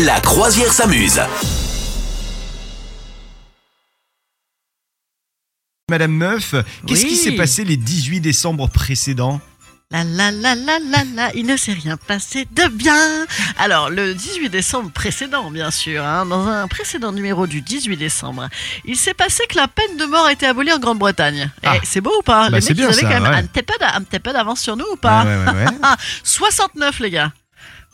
La croisière s'amuse. Madame Meuf, qu'est-ce qui Oui. s'est passé les 18 décembre précédents La la la la la la, il ne s'est rien passé de bien. Alors, le 18 décembre précédent, bien sûr, hein, dans un précédent numéro du 18 décembre, il s'est passé que la peine de mort a été abolie en Grande-Bretagne. Eh, Ah. c'est beau ou pas Bah, Les c'est mecs, bien, ils avaient ça, quand même ouais. un petit peu d'a- un petit peu d'avance sur nous ou pas? Ouais, ouais, ouais, ouais. 69 les gars.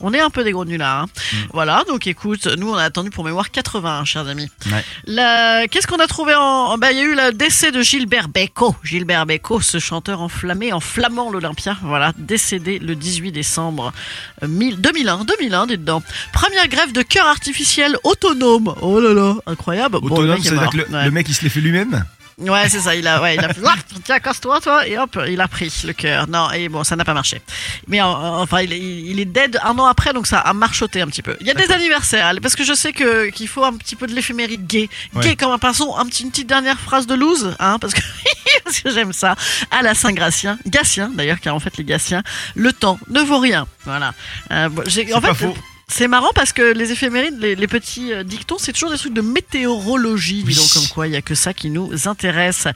On est un peu des gros nullards. hein. Mm. Voilà, donc écoute, nous on a attendu pour mémoire 80, chers amis. Ouais. La- Qu'est-ce qu'on a trouvé en... en- bah, Il y a eu le décès de Gilbert Bécaud. Gilbert Bécaud, ce chanteur enflammé, en flamant l'Olympia. Voilà, décédé le 18 décembre euh, 1000 2001. 2001, dites donc. Première grève de cœur artificiel autonome. Oh là là, incroyable. Bon, le Autonome, mec est que le, Ouais. le mec il se l'est fait lui-même? Ouais, c'est ça. Il a, ouais, il a fait, Ouah, tiens, casse-toi, toi, et hop, il a pris le cœur. Non, et bon, ça n'a pas marché. Mais enfin, il est, il est dead un an après, donc ça a marchoté un petit peu. Il y a des anniversaires, parce que je sais que qu'il faut un petit peu de l'éphéméride gay, Ouais. gay comme un pinceau. Un petit, une petite dernière phrase de loose, hein, parce que parce que j'aime ça. À la Saint-Gratien, Gatien d'ailleurs, car en fait les Gatiens, le temps ne vaut rien. Voilà. Euh, en pas fait, faux. C'est marrant parce que les éphémérides, les, les petits euh, dictons, c'est toujours des trucs de météorologie, dis donc comme quoi il y a que ça qui nous intéresse.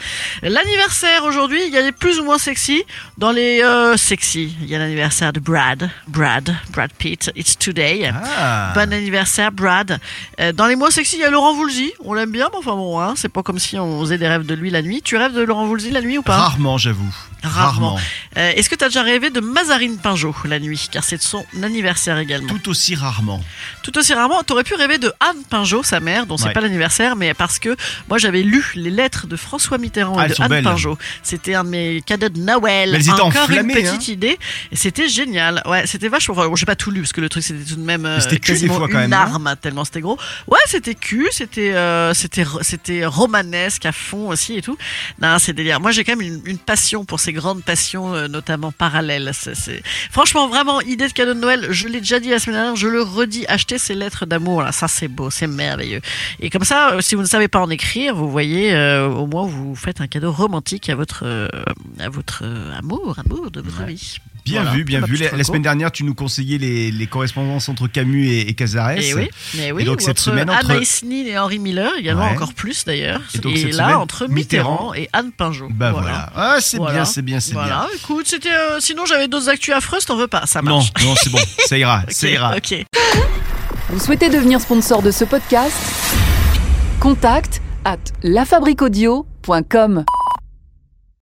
L'anniversaire aujourd'hui, il y a les plus ou moins sexy. Dans les euh, sexy, il y a l'anniversaire de Brad, Brad, Brad Pitt. It's today. Ah Bon anniversaire, Brad. Euh, dans les moins sexy, il y a Laurent Voulzy. On l'aime bien, mais enfin bon, hein, c'est pas comme si on faisait des rêves de lui la nuit. Tu rêves de Laurent Voulzy la nuit ou pas? Rarement, j'avoue. Rarement. Euh, Est-ce que tu as déjà rêvé de Mazarine Pinjot la nuit? Car c'est de son anniversaire également. Tout aussi rarement. Tout aussi rarement, t'aurais pu rêver de Anne Pinjot, sa mère, dont c'est Ouais. pas l'anniversaire, mais parce que moi j'avais lu les lettres de François Mitterrand Ah, et elles de sont Anne belles. Pinjot. C'était un de mes cadeaux de Noël. Mais elles étaient Encore une hein. petite idée. Et c'était génial. Ouais, c'était vachement. Bon, j'ai pas tout lu parce que le truc c'était tout de même euh, c'était cul, des quasiment fois, quand une même, non arme tellement c'était gros. Ouais, c'était cul, c'était euh, c'était c'était romanesque à fond aussi et tout. Non, c'est délire. Moi j'ai quand même une, une passion pour ces grandes passions, euh, notamment parallèles. C'est, Franchement, vraiment, idée de cadeau de Noël. Je l'ai déjà dit la semaine dernière, je le redis. Achetez ces lettres d'amour là, ça c'est beau, c'est merveilleux. Et comme ça, euh, si vous ne savez pas en écrire, vous voyez, euh, au moins vous faites un cadeau romantique à votre euh, à votre euh, amour, amour de votre vie. Bien Voilà, vu, bien vu. La, la semaine dernière, tu nous conseillais les, les correspondances entre Camus et, et Cazares. Et oui, mais oui. Et donc ou cette entre semaine, entre- Anaïs Nin et Henri Miller, également Ouais. encore plus d'ailleurs. Et Et, donc cette là, semaine, entre Mitterrand, Mitterrand et Anne Pinjot. Bah voilà. Ah, c'est Voilà. bien, c'est bien, c'est Voilà, écoute, c'était. euh, sinon, j'avais d'autres actus affreuses, t'en veux pas, ça bien. Non, marche. non, c'est bon, ça ira, ça Ok, ira. Ok. Vous souhaitez devenir sponsor de ce podcast? Contact à lafabriquaudio.com.